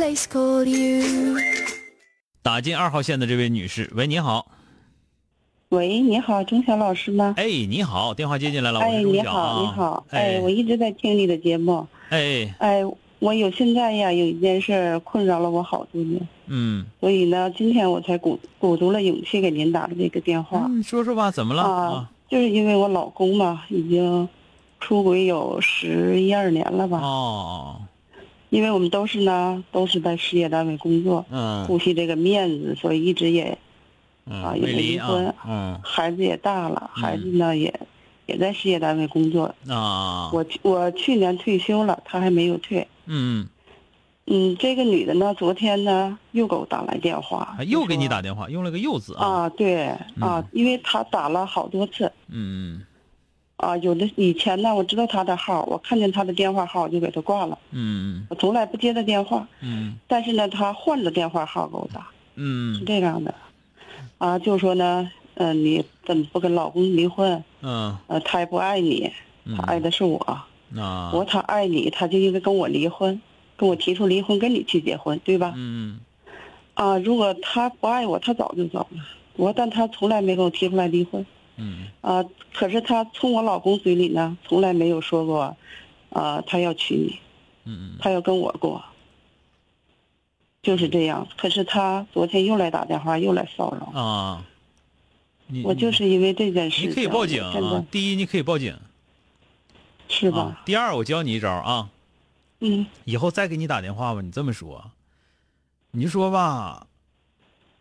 Place called you. 打进二号线的这位女士，喂，你好，喂，你好，钟晓老师吗？哎，你好，电话接进来了，我哎，是钟晓你好，啊你好，哎，哎，我一直在听你的节目，哎，哎，我有现在呀，有一件事困扰了我好多年，嗯，所以呢，今天我才鼓鼓足了勇气给您打的这个电话。嗯，说说吧，怎么了？啊，就是因为我老公嘛，已经出轨有十一二年了吧，哦，因为我们都是呢，都是在事业单位工作，嗯。顾惜这个面子，所以一直也嗯，啊也离离婚啊，嗯。孩子也大了，孩子呢也也在事业单位工作，啊，我我去年退休了，他还没有退。嗯，嗯，这个女的呢，昨天呢又给我打来电话啊，又给你打电话，用了个又字啊，啊，对嗯。啊，因为他打了好多次。嗯啊，有的以前呢我知道他的号，我看见他的电话号我就给他挂了，嗯我从来不接他电话，嗯但是呢他换了电话号给我打，嗯是嗯这样的，啊，就说呢，呃，你怎么不跟老公离婚？嗯呃，他也不爱你，嗯，他爱的是我，啊，我说他爱你，他就应该跟我离婚，跟我提出离婚，跟你去结婚，对吧？嗯啊，如果他不爱我，他早就走了。我，但他从来没跟我提出来离婚。嗯啊，可是他从我老公嘴里呢，从来没有说过，啊，他要娶你，嗯嗯他要跟我过。就是这样。可是他昨天又来打电话，又来骚扰。嗯啊，我就是因为这件事，你可以报警。啊第一，你可以报警啊是吧？。第二，我教你一招啊，嗯以后再给你打电话吧，你这么说，你就说吧，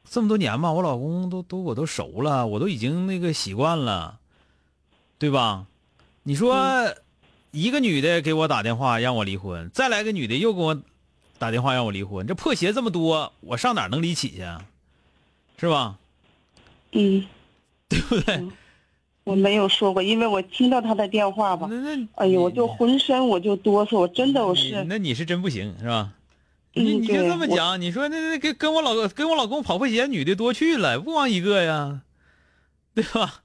这么多年吧，我老公都都我都熟了，我都已经那个习惯了，对吧？你说、嗯一个女的给我打电话让我离婚，再来个女的又给我打电话让我离婚，这破鞋这么多，我上哪能离起去啊？是吧？嗯，对不对？我没有说过，因为我听到他的电话吧，那那哎呦，我就浑身我就哆嗦，我真的我是，那你是真不行是吧？嗯你你就这么讲，你说那那跟跟我老跟我老公跑破鞋女的多去了，不光一个呀，对吧？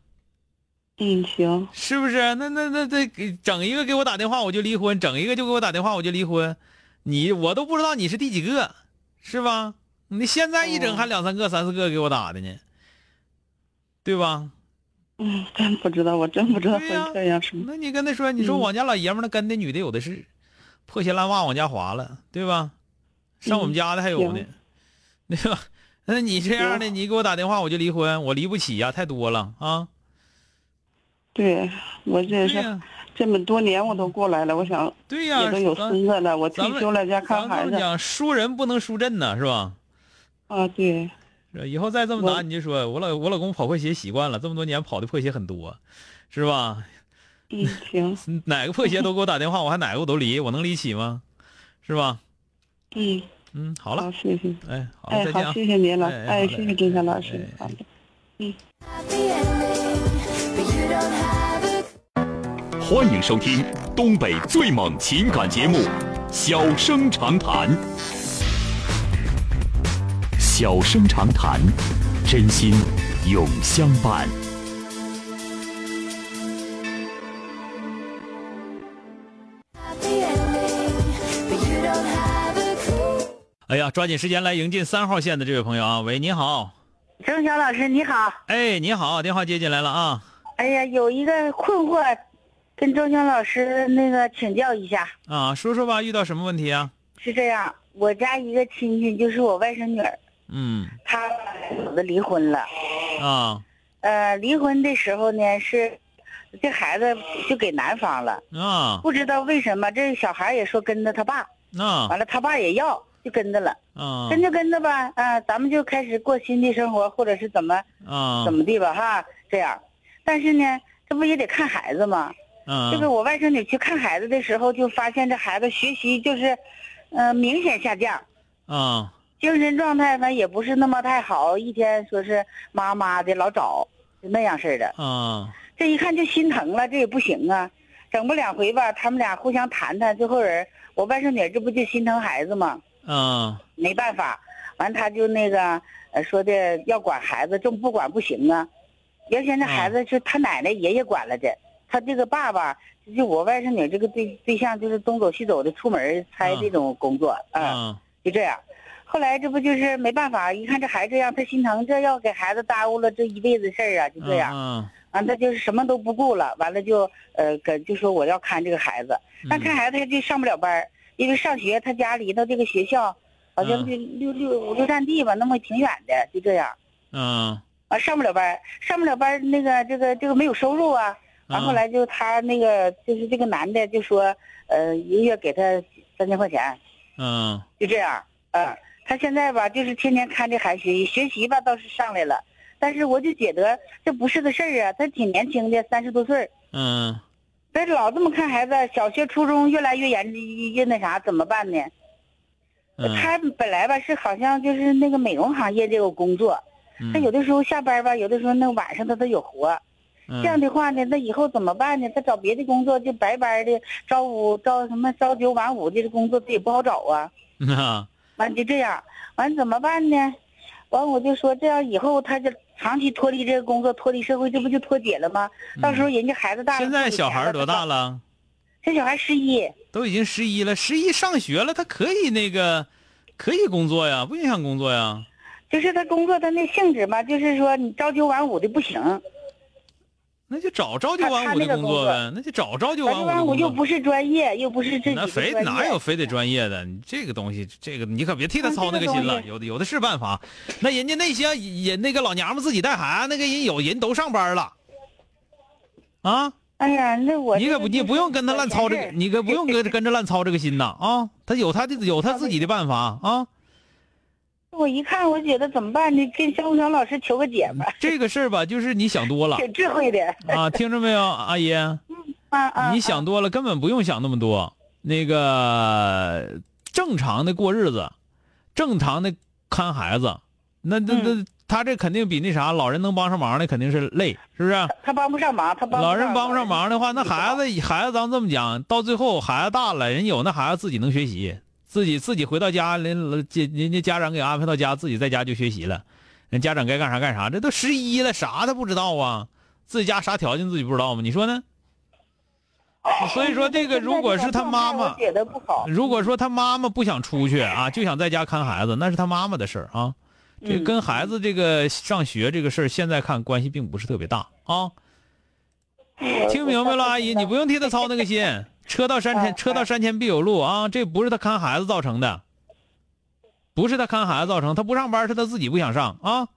嗯，行，是不是？那那那这给整一个给我打电话我就离婚，整一个就给我打电话我就离婚，你我都不知道你是第几个，是吧？你现在一整哦还两三个、三四个给我打的呢，对吧？嗯，真不知道，我真不知道会这样？那你跟他说，你说嗯我家老爷们儿那跟那女的有的是，破鞋烂袜往家划了，对吧？上我们嗯家的还有呢行，对 吧？那你这样的，你给我打电话我就离婚，我离不起呀，太多了啊！对，我这是这么多年我都过来了，我想对呀，也都有孙子了，我退休了家看孩子咱们讲，输人不能输阵呢，是吧？啊，对，以后再这么打，你就说我老我老公跑破鞋习惯了，这么多年跑的破鞋很多，是吧？嗯，行，哪个破鞋都给我打电话，我还哪个我都离，我能离起吗？是吧？嗯，嗯，好了好，，谢谢，哎，好，哎，好，再见啊。谢谢您了，哎哎，谢谢金山老师哎，好的。Happy ending, but you don't have it. 欢迎收听东北最猛情感节目《小生长谈》。小生长谈，真心永相伴。哎呀，抓紧时间来迎进三号线的这位朋友啊！喂，你好，钟晓老师你好，哎，你好，电话接进来了啊！哎呀，有一个困惑，跟钟晓老师那个请教一下。啊，说说吧，遇到什么问题啊？是这样，我家一个亲戚就是我外甥女儿，嗯她子离婚了。啊呃，离婚的时候呢，是这孩子就给男方了，啊不知道为什么这小孩也说跟着他爸，啊完了他爸也要，就跟着了，啊跟着跟着吧，啊，咱们就开始过新的生活，或者是怎么啊怎么地吧，哈，这样。但是呢，这不也得看孩子吗？啊这个我外甥女去看孩子的时候，就发现这孩子学习就是，呃，明显下降。啊精神状态呢也不是那么太好，一天说是妈妈的老找，就那样似的。啊这一看就心疼了，这也不行啊，整不两回吧，他们俩互相谈谈，最后人我外甥女这不就心疼孩子吗？啊没办法，完他就那个呃说的要管孩子，这不管不行啊。原先这孩子是他奶奶爷爷管了的，他这个爸爸就我外甥女这个对对象就是东走西走的出门猜这种工作啊。啊就这样。后来这不就是没办法，一看这孩子这样，他心疼，这要给孩子耽误了这一辈子事儿啊，就这样。啊完，他就是什么都不顾了，完了就呃跟就说我要看这个孩子，但看孩子他就上不了班儿因为上学他家离他这个学校好像就六六五六站地吧，那么挺远的，就这样。嗯。啊，上不了班儿上不了班儿那个这个这个没有收入啊。完后来就他那个就是这个男的就说，呃，一个月给他三千块钱，嗯。就这样，啊，他现在吧，就是天天看这孩子学习，学习吧倒是上来了，但是我就觉得这不是个事儿啊，他挺年轻的，三十多岁儿，嗯这老这么看孩子，小学、初中越来越严越那啥，怎么办呢？嗯，他本来吧是好像就是那个美容行业这个工作，他有的时候下班吧，有的时候那晚上他都有活，嗯这样的话呢，那以后怎么办呢？他找别的工作就白班的，朝五朝什么朝九晚五的工作，他也不好找啊完就这样，完怎么办呢？完我就说这样以后他就长期脱离这个工作，脱离社会，这不就脱节了吗？到时候人家孩子大了，现在小孩多大了？了？这小孩十一，都已经十一了，十一上学了，他可以那个，可以工作呀，不影响工作呀。就是他工作他那性质嘛，就是说你朝九晚五的不行，那就找朝九晚五的工作呗，那就找朝九晚晚五朝九晚。五又不是专业，又不是自己那非哪有非得专业的？你这个东西，这个你可别替他操那个心了。有的有的是办法，那人家那些人那个老娘们自己带孩子，那个人有人都上班了，啊，哎呀，那我你可不你不用跟他乱操这个，你可不用跟 跟着乱操这个心呐啊！他有他的有他自己的办法啊。我一看，我觉得怎么办呢？跟肖小老师求个解吧，这个事儿吧，就是你想多了 挺智慧的啊，听着没有，阿姨？啊啊！你想多了，根本不用想那么多。那个正常的过日子，正常的看孩子，那那那他这肯定比那啥老人能帮上忙的肯定是累，是不是？他帮不上忙，他帮老人帮不上。忙的话，那孩子孩子咱这么讲，到最后孩子大了，人有那孩子自己能学习，自己自己回到家，人家人家家长给安排到家，自己在家就学习了。人家长该干啥干啥，这都十一了，啥他不知道啊？自己家啥条件自己不知道吗？你说呢？所以说这个，如果是他妈妈。如果说他妈妈不想出去啊，就想在家看孩子，那是他妈妈的事儿啊。这嗯跟孩子这个上学这个事儿，现在看关系并不是特别大啊。听明白了，阿姨，你不用替他操那个心。车到山前，嗯车到山前必有路啊！这不是他看孩子造成的，不是他看孩子造成，他不上班是他自己不想上啊。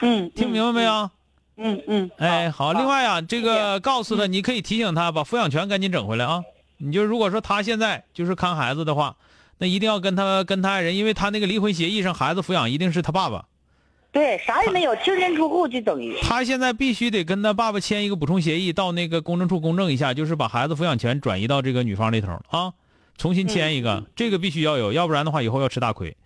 嗯，听明白没有？嗯嗯，哎，好。另外啊，这个告诉他，你可以提醒他把抚养权赶紧整回来啊。你就如果说他现在就是看孩子的话，那一定要跟他跟他爱人，因为他那个离婚协议上孩子抚养一定是他爸爸，对，啥也没有，净身出户就等于。他现在必须得跟他爸爸签一个补充协议，到那个公证处公证一下，就是把孩子抚养权转移到这个女方那头啊，重新签一个，这个必须要有，要不然的话以后要吃大亏。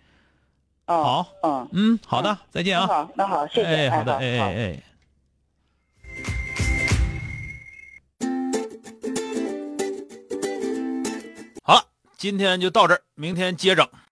哦，好，嗯，嗯，好的，再见啊。那好，那好，谢谢。哎，好的，好哎哎哎。好了，今天就到这儿，明天接整。